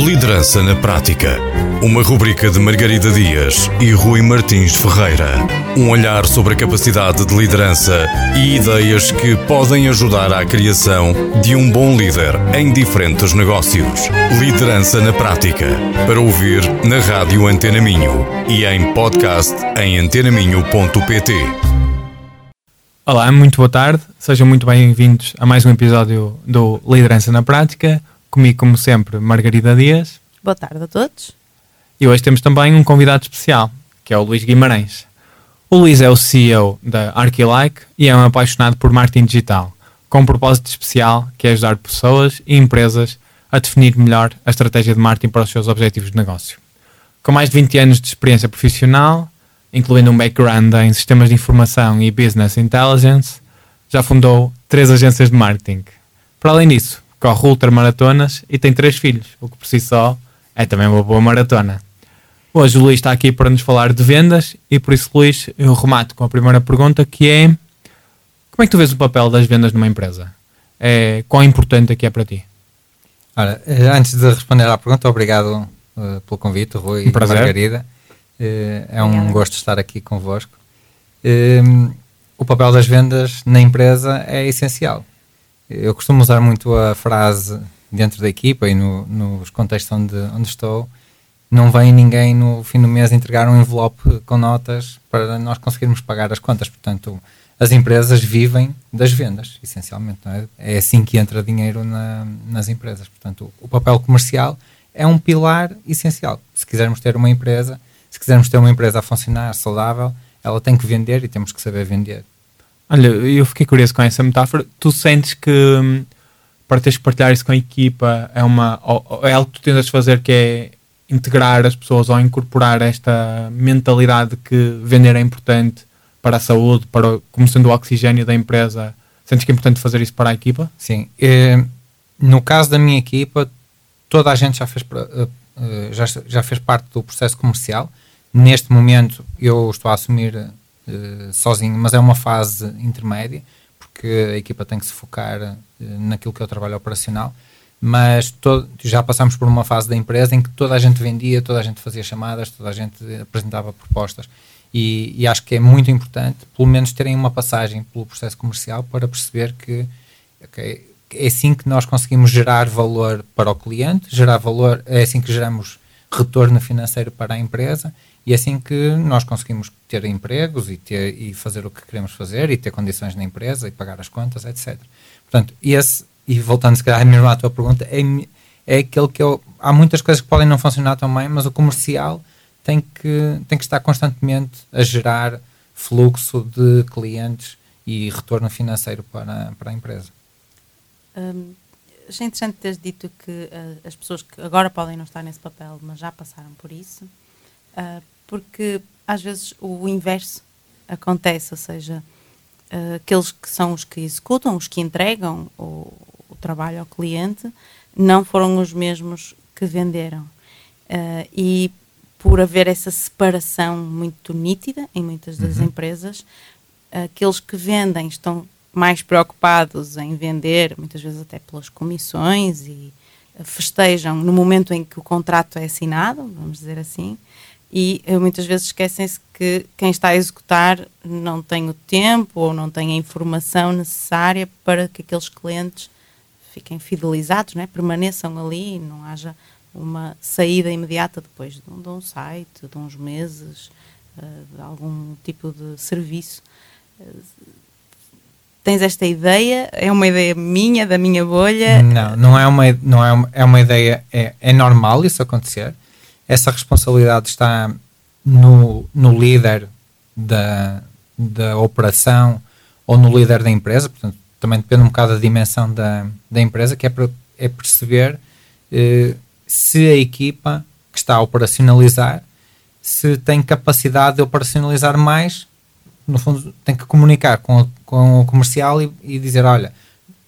Liderança na Prática. Uma rubrica de Margarida Dias e Rui Martins Ferreira. Um olhar sobre a capacidade de liderança e ideias que podem ajudar à criação de um bom líder em diferentes negócios. Liderança na Prática. Para ouvir na Rádio Antena Minho e em podcast em antenaminho.pt. Olá, muito boa tarde. Sejam muito bem-vindos a mais um episódio do Liderança na Prática. Comigo, como sempre, Margarida Dias. Boa tarde a todos. E hoje temos também um convidado especial, que é o Luís Guimarães. O Luís é o CEO da Archilike e é um apaixonado por marketing digital, com um propósito especial que é ajudar pessoas e empresas a definir melhor a estratégia de marketing para os seus objetivos de negócio. Com mais de 20 anos de experiência profissional, incluindo um background em sistemas de informação e business intelligence, já fundou três agências de marketing. Para além disso, corre ultramaratonas e tem três filhos, o que por si só é também uma boa maratona. Hoje o Luís está aqui para nos falar de vendas e por isso, Luís, eu remato com a primeira pergunta que é como é que tu vês o papel das vendas numa empresa? É, quão importante é que é para ti? Ora, eh, antes de responder à pergunta, obrigado uh, pelo convite, Rui Um e prazer. Margarida. Uh, é um Obrigada. gosto estar aqui convosco. Um, o papel das vendas na empresa é essencial. Eu costumo usar muito a frase dentro da equipa e no- nos contextos onde, onde estou. Não vem ninguém no fim do mês entregar um envelope com notas para nós conseguirmos pagar as contas. Portanto, as empresas vivem das vendas, essencialmente. é? é assim que entra dinheiro na- nas empresas. Portanto, o papel comercial é um pilar essencial. Se quisermos ter uma empresa, se quisermos ter uma empresa a funcionar saudável, ela tem que vender e temos que saber vender. Olha, eu fiquei curioso com essa metáfora. Tu sentes que hum, para teres que partilhar isso com a equipa é, uma, é algo que tu tentas fazer que é integrar as pessoas ou incorporar esta mentalidade que vender é importante para a saúde, para, como sendo o oxigênio da empresa. Sentes que é importante fazer isso para a equipa? Sim. eh, no caso da minha equipa, toda a gente já fez, eh, eh, já, já fez parte do processo comercial. Neste momento eu estou a assumir sozinho, mas é uma fase intermédia, porque a equipa tem que se focar eh, naquilo que é o trabalho operacional. Mas to- já passamos por uma fase da empresa em que toda a gente vendia, toda a gente fazia chamadas, toda a gente apresentava propostas. E, e acho que é muito importante, pelo menos, terem uma passagem pelo processo comercial para perceber que ok, é assim que nós conseguimos gerar valor para o cliente, gerar valor, é assim que geramos retorno financeiro para a empresa e é assim que nós conseguimos ter empregos e, ter, e fazer o que queremos fazer e ter condições na empresa e pagar as contas, etc. Portanto, esse, e voltando se calhar mesmo à tua pergunta, é, é aquele que eu, há muitas coisas que podem não funcionar tão bem, mas o comercial tem que, tem que estar constantemente a gerar fluxo de clientes e retorno financeiro para, para a empresa. Hum, achei interessante teres dito que ah, as pessoas que agora podem não estar nesse papel, mas já passaram por isso, ah, porque às vezes o inverso acontece, ou seja, ah, aqueles que são os que executam, os que entregam o, o trabalho ao cliente, não foram os mesmos que venderam. E por haver essa separação muito nítida em muitas das empresas, aqueles que vendem estão mais preocupados em vender, muitas vezes até pelas comissões e eh, festejam no momento em que o contrato é assinado, vamos dizer assim, e eh, muitas vezes esquecem-se que quem está a executar não tem o tempo ou não tem a informação necessária para que aqueles clientes fiquem fidelizados, né? permaneçam ali e não haja uma saída imediata depois de um, de um site, de uns meses, eh, de algum tipo de serviço. Tens esta ideia? É uma ideia minha, da minha bolha? Não, não é uma, não é uma, é uma ideia, é, é normal isso acontecer. Essa responsabilidade está no, no líder da, da operação ou no líder da empresa, portanto, também depende um bocado da dimensão da, da empresa, que é, per- é perceber eh, se a equipa que está a operacionalizar se tem capacidade de operacionalizar mais, no fundo tem que comunicar com, com o comercial e, e dizer, olha,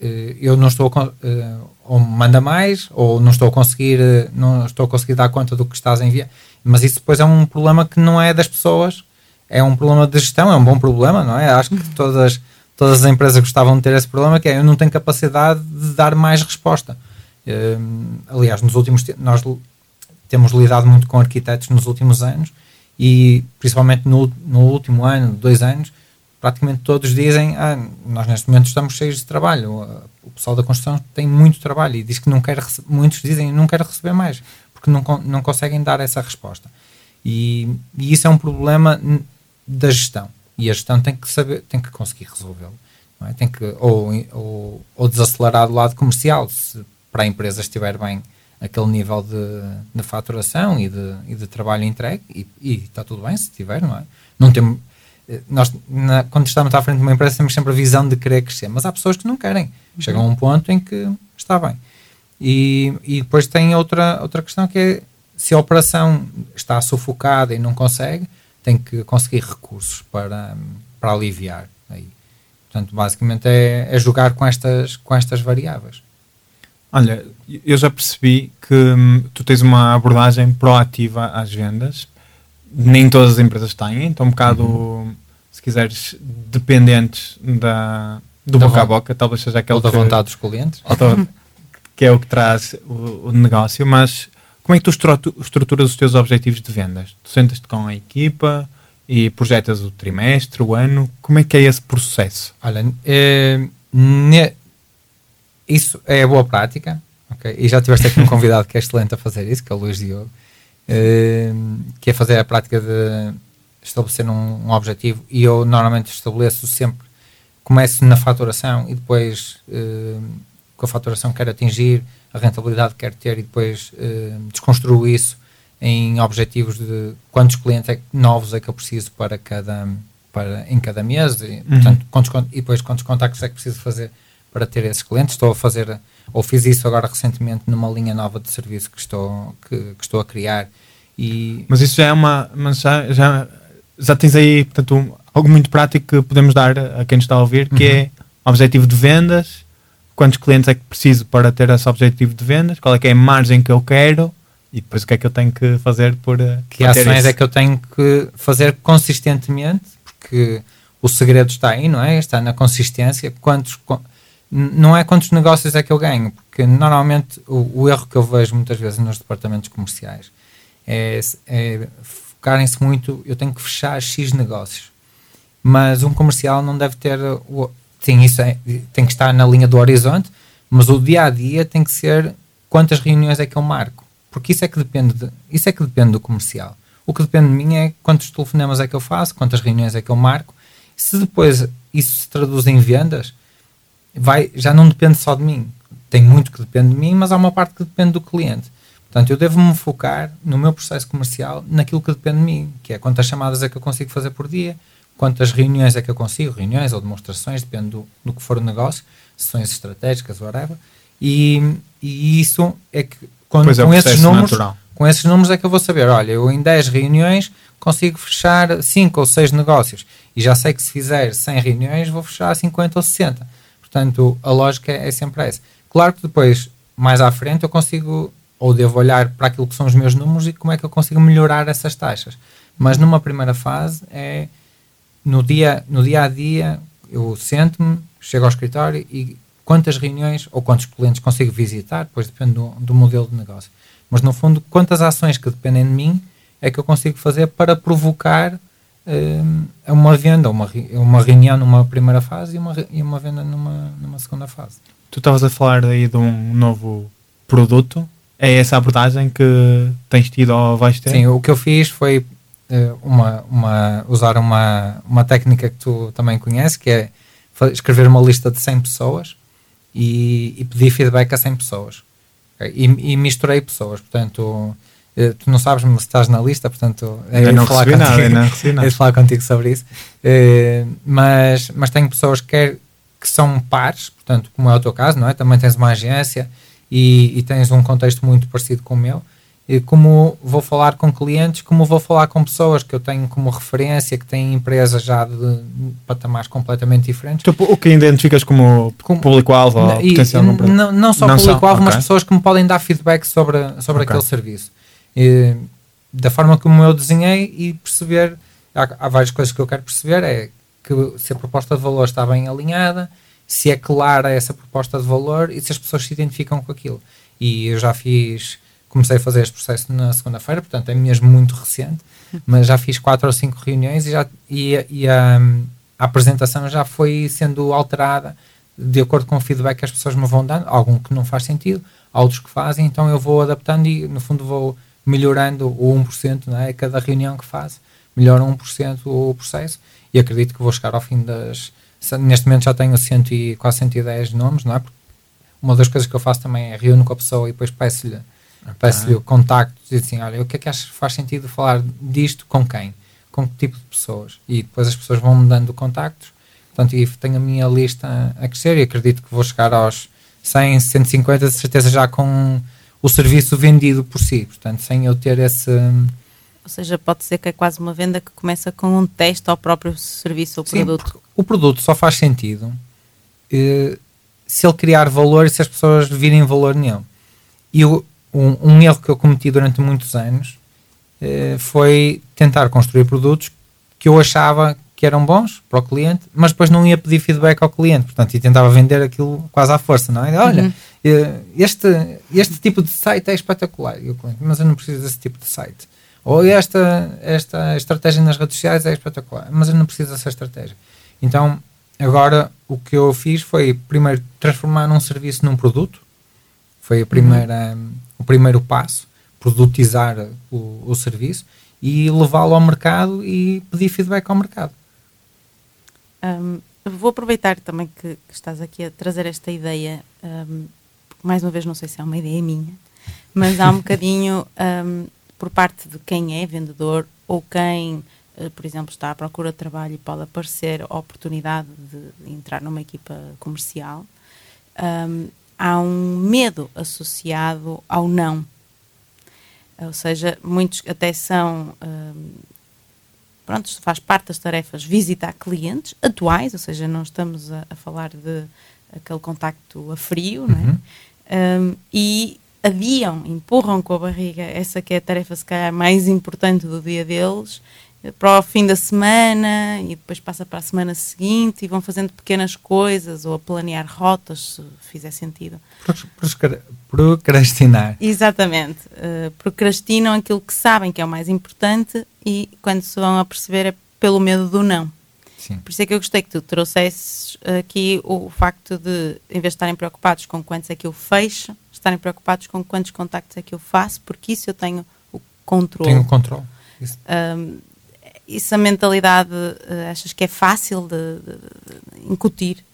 eh, eu não estou a, eh, ou manda mais ou não estou a conseguir eh, não estou a conseguir dar conta do que estás a enviar. Mas isso depois é um problema que não é das pessoas. É um problema de gestão é um bom problema não é? Acho que todas todas as empresas gostavam de ter esse problema que é eu não tenho capacidade de dar mais resposta. Aliás, nos últimos nós temos lidado muito com arquitetos nos últimos anos e principalmente no, no último ano, dois anos, praticamente todos dizem ah, nós neste momento estamos cheios de trabalho. O pessoal da construção tem muito trabalho e diz que não quer muitos dizem não quer receber mais porque não, não conseguem dar essa resposta. E, e isso é um problema da gestão. E a gestão tem que saber tem que conseguir resolvê-lo é? tem que ou, ou, ou, desacelerar do lado comercial se para a empresa estiver bem aquele nível de, de faturação e de, e de trabalho entregue e, e está tudo bem se tiver não é não temos eh, nós, na, quando estamos à frente de uma empresa, temos sempre a visão de querer crescer, mas há pessoas que não querem. Chegam a um ponto em que está bem. E, e depois tem outra, outra questão que é se a operação está sufocada e não consegue, tem que conseguir recursos para, para aliviar. Aí. Portanto, basicamente é, é jogar com estas, com estas variáveis. Olha, eu já percebi que hum, tu tens uma abordagem proativa às vendas. Nem todas as empresas têm, então um bocado uhum se quiseres, dependentes da, do da boca a boca, talvez seja aquele. Ou da que, vontade dos clientes. Da, que é o que traz o, o, negócio, mas como é que tu estruturas os teus objetivos de vendas? Tu sentas-te com a equipa e projetas o trimestre, o ano, como é que é esse processo? Olha, é, ne, isso é boa prática, okay? e já tiveste aqui um convidado que é excelente a fazer isso, que é o Luís Diogo, é, que é fazer a prática de estabelecer um, um, objetivo e eu normalmente estabeleço sempre, começo na faturação e depois uh, com a faturação quero atingir, a rentabilidade que quero ter e depois uh, desconstruo isso em objetivos de quantos clientes é, novos é que eu preciso para cada, para, em cada mês e, uhum. portanto, quantos, e depois quantos contactos é que preciso fazer para ter esses clientes. Estou a fazer, ou fiz isso agora recentemente numa linha nova de serviço que estou, que, que estou a criar. E mas isso já é uma. Mas já, já já tens aí, portanto, um, algo muito prático que podemos dar a quem nos está a ouvir, que uhum. é objetivo de vendas, quantos clientes é que preciso para ter esse objetivo de vendas, qual é que é a margem que eu quero e depois o que é que eu tenho que fazer por eh, que ações isso. é que eu tenho que fazer consistentemente, porque o segredo está aí, não é? Está na consistência. Quantos, não é quantos negócios é que eu ganho, porque normalmente o, o erro que eu vejo muitas vezes nos departamentos comerciais é, é focarem-se muito, eu tenho que fechar X negócios. Mas um comercial não deve ter. O, sim, isso é, tem que estar na linha do horizonte, mas o dia a dia tem que ser quantas reuniões é que eu marco. Porque isso é que depende, de, isso é que depende do comercial. O que depende de mim é quantos telefonemas é que eu faço, quantas reuniões é que eu marco. Se depois isso se traduz em vendas, vai, já não depende só de mim. Tem muito que depende de mim, mas há uma parte que depende do cliente. Portanto, eu devo-me focar no meu processo comercial naquilo que depende de mim, que é quantas chamadas é que eu consigo fazer por dia, quantas reuniões é que eu consigo, reuniões ou demonstrações, depende do, do que for o negócio, sessões estratégicas, whatever. E, e isso é que quando, é, com esses números, natural. com esses números é que eu vou saber, olha, eu em 10 reuniões consigo fechar 5 ou 6 negócios e já sei que se fizer 100 reuniões vou fechar 50 ou 60. Portanto, a lógica é sempre essa. Claro que depois, mais à frente, eu consigo ou devo olhar para aquilo que são os meus números e como é que eu consigo melhorar essas taxas. Mas numa primeira fase é no dia, no dia a dia eu sento-me, chego ao escritório e quantas reuniões ou quantos clientes consigo visitar, depois depende do, do modelo de negócio. Mas no fundo, quantas ações que dependem de mim é que eu consigo fazer para provocar uh, uma venda, uma, uma reunião numa primeira fase e uma, e uma venda numa, numa segunda fase. Tu estavas a falar aí de um novo produto é essa abordagem que tens tido ou vais ter? Sim, o que eu fiz foi uh, uma, uma, usar uma, uma técnica que tu também conheces, que é escrever uma lista de 100 pessoas e, e pedir feedback a 100 pessoas. E, e, misturei pessoas, portanto, uh, tu não sabes se estás na lista, portanto, é não falar contigo, nada, não recebi nada. É falar contigo sobre isso. Uh, mas, mas tenho pessoas que, quer, que são pares, portanto, como é o teu caso, não é? Também tens uma agência e, e, tens um contexto muito parecido com o meu. E como vou falar com clientes, como vou falar com pessoas que eu tenho como referência, que têm empresas já de patamares completamente diferentes. O que identificas como, como público-alvo ou potencial não, não só público-alvo, okay. mas pessoas que me podem dar feedback sobre, sobre okay. aquele serviço. E, da forma como eu desenhei e perceber, há, há várias coisas que eu quero perceber, é que se a proposta de valor está bem alinhada, se é clara essa proposta de valor e se as pessoas se identificam com aquilo. E eu já fiz, comecei a fazer este processo na segunda-feira, portanto é mesmo muito recente, mas já fiz quatro ou cinco reuniões e, já, e, e a, a apresentação já foi sendo alterada de acordo com o feedback que as pessoas me vão dando, algum que não faz sentido, outros que fazem, então eu vou adaptando e no fundo vou melhorando o 1%, não é? cada reunião que faço, melhora 1% o processo e acredito que vou chegar ao fim das. Neste momento já tenho cento e, quase 110 nomes, não é? Porque uma das coisas que eu faço também é reúno com a pessoa e depois peço-lhe okay. peço o contacto e assim: olha, o que é que achas que faz sentido falar disto com quem? Com que tipo de pessoas? E depois as pessoas vão me dando contactos. Portanto, e tenho a minha lista a crescer e acredito que vou chegar aos 100, 150, de certeza já com o serviço vendido por si. Portanto, sem eu ter esse ou seja, pode ser que é quase uma venda que começa com um teste ao próprio serviço ou Sim, produto. O produto só faz sentido eh, se ele criar valor e se as pessoas virem valor nele. E o, um, um, erro que eu cometi durante muitos anos eh, foi tentar construir produtos que eu achava que eram bons para o cliente, mas depois não ia pedir feedback ao cliente, portanto, e tentava vender aquilo quase à força, não é? Olha, uhum. Eh, este, este tipo de site é espetacular, mas eu não preciso desse tipo de site. Ou esta, esta estratégia nas redes sociais é espetacular, mas eu não preciso dessa estratégia. Então, agora o que eu fiz foi primeiro transformar um serviço num produto, foi a primeira, uhum. o primeiro passo, produtizar o, o serviço e levá-lo ao mercado e pedir feedback ao mercado. Um, vou aproveitar também que, que, estás aqui a trazer esta ideia, um, mais uma vez não sei se é uma ideia minha, mas há um bocadinho um, por parte de quem é vendedor ou quem, eh, por exemplo, está à procura de trabalho e pode aparecer a oportunidade de entrar numa equipa comercial, um, há um medo associado ao não. Ou seja, muitos até são. Um, pronto, faz parte das tarefas visitar clientes atuais, ou seja, não estamos a, a falar de aquele contacto a frio, uhum. não é? Um, e adiam, empurram com a barriga essa que é a tarefa se calhar mais importante do dia deles para o fim da semana e depois passa para a semana seguinte e vão fazendo pequenas coisas ou a planear rotas, se fizer sentido. Procrastinar. Exatamente. Uh, procrastinam aquilo que sabem que é o mais importante e quando se vão a perceber é pelo medo do não. Sim. Por isso é que eu gostei que tu trouxesses aqui o facto de, em vez de estarem preocupados com quantos é que eu fecho, estarem preocupados com quantos contactos é que eu faço, porque isso eu tenho o controle. Tenho o controle. Isso. Um, isso a mentalidade, uh, achas que é fácil de, de, de incutir?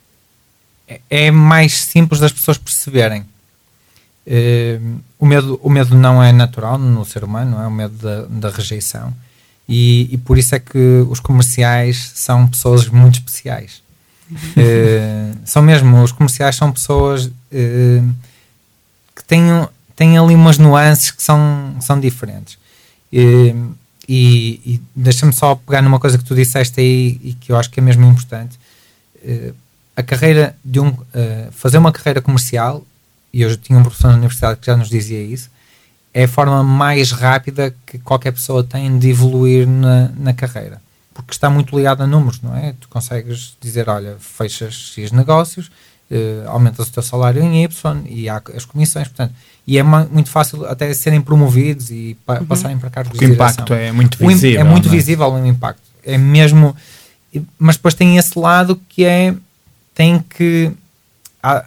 É, é, mais simples das pessoas perceberem. Uh, o, medo, o medo não é natural no ser humano, não é o medo da, da rejeição. E, e, por isso é que os comerciais são pessoas muito especiais. uh, são mesmo, os comerciais são pessoas uh, que têm, têm ali umas nuances que são, são diferentes. E, e, e deixa-me só pegar numa coisa que tu disseste aí e que eu acho que é mesmo importante. Uh, a carreira de um. Uh, fazer uma carreira comercial, e eu tinha um professor na universidade que já nos dizia isso, é a forma mais rápida que qualquer pessoa tem de evoluir na, na carreira. Porque está muito ligado a números, não é? Tu consegues dizer, olha, fechas X negócios, uh, aumentas o teu salário em Y e há as comissões, portanto, e é muito fácil até serem promovidos e pa uhum. passarem para cargos Porque de direção. O impacto é muito visível. É muito é? visível o impacto. É mesmo, mas depois tem esse lado que é, tem que, há,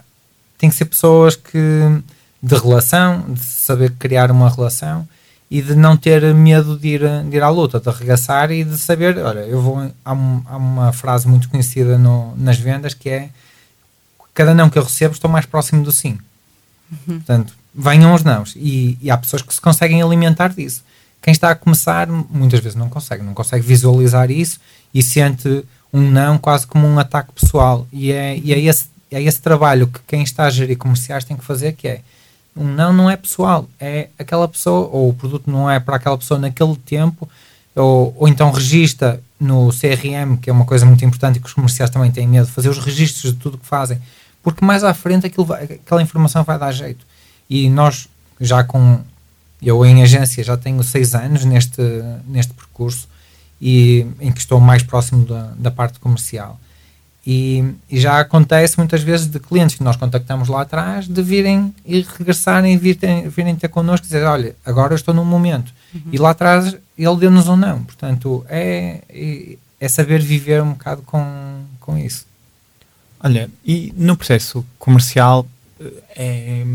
tem que ser pessoas que, de relação, de saber criar uma relação e de não ter medo de ir, de ir à luta, de arregaçar e de saber, olha, eu vou, há, um, há uma frase muito conhecida no, nas vendas que é cada não que eu recebo estou mais próximo do sim. Uhum. Portanto, venham os nãos. E, e, há pessoas que se conseguem alimentar disso. Quem está a começar, muitas vezes não consegue, não consegue visualizar isso e sente um não quase como um ataque pessoal. E é, e é, esse, é esse trabalho que quem está a gerir comerciais tem que fazer, que é um não não é pessoal, é aquela pessoa, ou o produto não é para aquela pessoa naquele tempo, ou, ou então registra no CRM, que é uma coisa muito importante e que os comerciais também têm medo, fazer os registros de tudo que fazem porque mais à frente aquilo vai, aquela informação vai dar jeito. E nós, já com. Eu em agência já tenho seis anos neste, neste percurso e em que estou mais próximo da, da parte comercial. E, e, já acontece muitas vezes de clientes que nós contactamos lá atrás de virem e regressarem e virem, virem ter connosco e dizer: Olha, agora eu estou num momento. Uhum. E lá atrás ele deu-nos um não. Portanto, é, é, saber viver um bocado com, com isso. Olha, e no processo comercial eh, é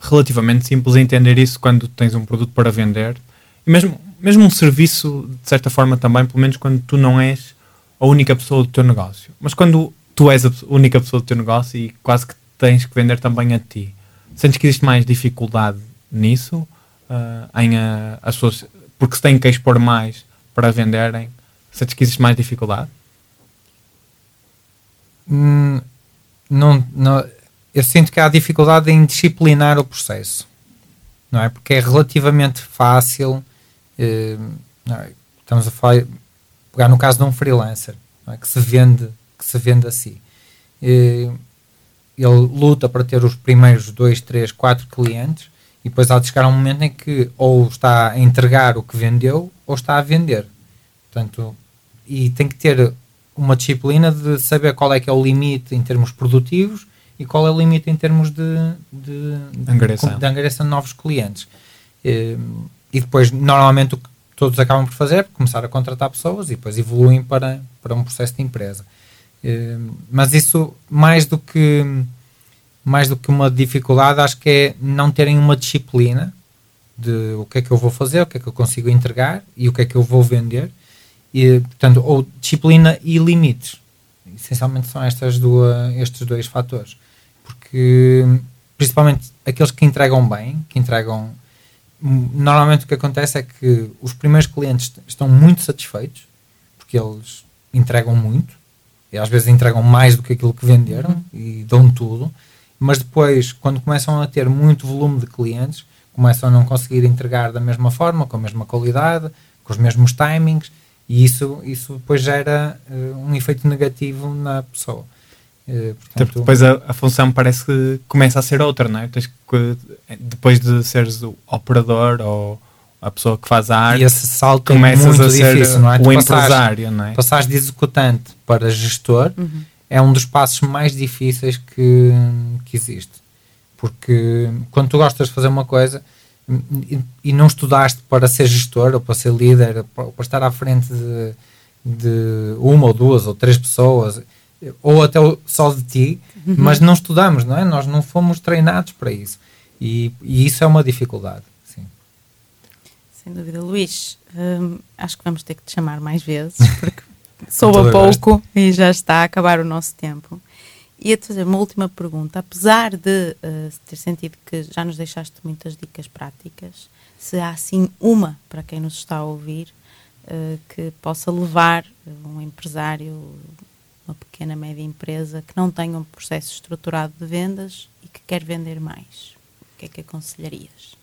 relativamente simples entender isso quando tens um produto para vender. E mesmo, mesmo um serviço, de certa forma, também, pelo menos quando tu não és a única pessoa do teu negócio. Mas quando tu és a única pessoa do teu negócio e quase que tens que vender também a ti, sentes que existe mais dificuldade nisso? Uh, em uh, as pessoas, porque se têm que expor mais para venderem, sentes que existe mais dificuldade? Hum, não, não, eu sinto que há dificuldade em disciplinar o processo, não é? Porque é relativamente fácil. Eh, é? Estamos a falar, pegar no caso de um freelancer é? que se vende que se vende a si. Ele luta para ter os primeiros dois, três, quatro clientes e depois há de chegar um momento em que ou está a entregar o que vendeu ou está a vender. Portanto, e tem que ter uma disciplina de saber qual é que é o limite em termos produtivos e qual é o limite em termos de, de, angariação. de, de angariação de novos clientes. E, e depois, normalmente, o que todos acabam por fazer começar a contratar pessoas e depois evoluem para, para um processo de empresa. E, mas isso, mais do que mais do que uma dificuldade, acho que é não terem uma disciplina de o que é que eu vou fazer, o que é que eu consigo entregar e o que é que eu vou vender e, portanto, ou disciplina e limites. Essencialmente são estas duas, estes dois fatores. Porque, principalmente, aqueles que entregam bem, que entregam. Normalmente o que acontece é que os primeiros clientes estão muito satisfeitos, porque eles entregam muito, e às vezes entregam mais do que aquilo que venderam uhum. e dão tudo, mas depois, quando começam a ter muito volume de clientes, começam a não conseguir entregar da mesma forma, com a mesma qualidade, com os mesmos timings, e isso, isso depois gera uh, um efeito negativo na pessoa. Uh, portanto, depois a, a, função parece que começa a ser outra, não é? Tens que, depois de seres o operador ou a pessoa que faz a arte, e esse salto é muito a ser difícil, não é? o empresário, não é? Passares de executante para gestor uhum. é um dos passos mais difíceis que, que existe. Porque quando tu gostas de fazer uma coisa, e, não estudaste para ser gestor ou para ser líder, para, para estar à frente de, de, uma ou duas ou três pessoas, ou até só de ti, uhum. mas não estudamos, não é? Nós não fomos treinados para isso. E, e isso é uma dificuldade. Sim. Sem dúvida. Luís, hum, acho que vamos ter que te chamar mais vezes, porque soube pouco e já está a acabar o nosso tempo. Ia-te fazer uma última pergunta. Apesar de uh, ter sentido que já nos deixaste muitas dicas práticas, se há assim uma para quem nos está a ouvir uh, que possa levar um empresário, uma pequena, média empresa que não tenha um processo estruturado de vendas e que quer vender mais, o que é que aconselharias?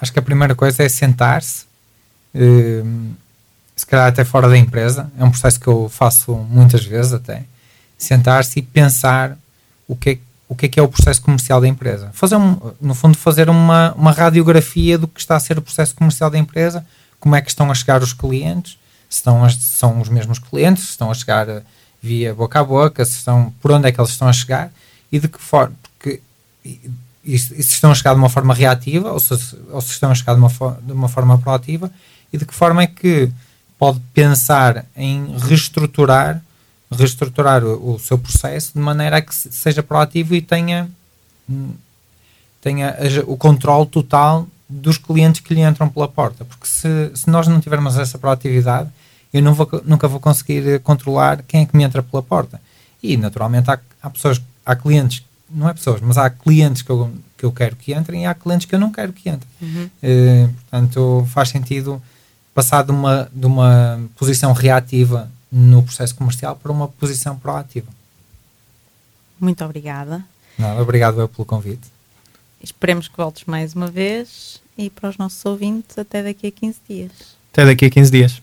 Acho que a primeira coisa é sentar-se, uh, se calhar até fora da empresa. É um processo que eu faço muitas vezes até sentar-se e pensar o que, é, o que é que é o processo comercial da empresa. Fazer um, no fundo, fazer uma, uma radiografia do que está a ser o processo comercial da empresa, como é que estão a chegar os clientes, se estão a, são os mesmos clientes, se estão a chegar via boca a boca, se estão, por onde é que eles estão a chegar e de que forma, porque e, e se estão a chegar de uma forma reativa ou se, ou se estão a chegar de uma, de uma forma proativa e de que forma é que pode pensar em reestruturar reestruturar o, o, seu processo de maneira a que seja proativo e tenha, tenha o controle total dos clientes que lhe entram pela porta. Porque se, se nós não tivermos essa proatividade, eu não vou, nunca vou conseguir controlar quem é que me entra pela porta. E, naturalmente, há, há pessoas, há clientes, não é pessoas, mas há clientes que eu, que eu quero que entrem e há clientes que eu não quero que entrem. Uhum. Uh, portanto, faz sentido passar de uma, de uma posição reativa no processo comercial para uma posição proativa. Muito obrigada. Não, obrigado eu pelo convite. Esperemos que voltes mais uma vez e para os nossos ouvintes até daqui a 15 dias. Até daqui a 15 dias.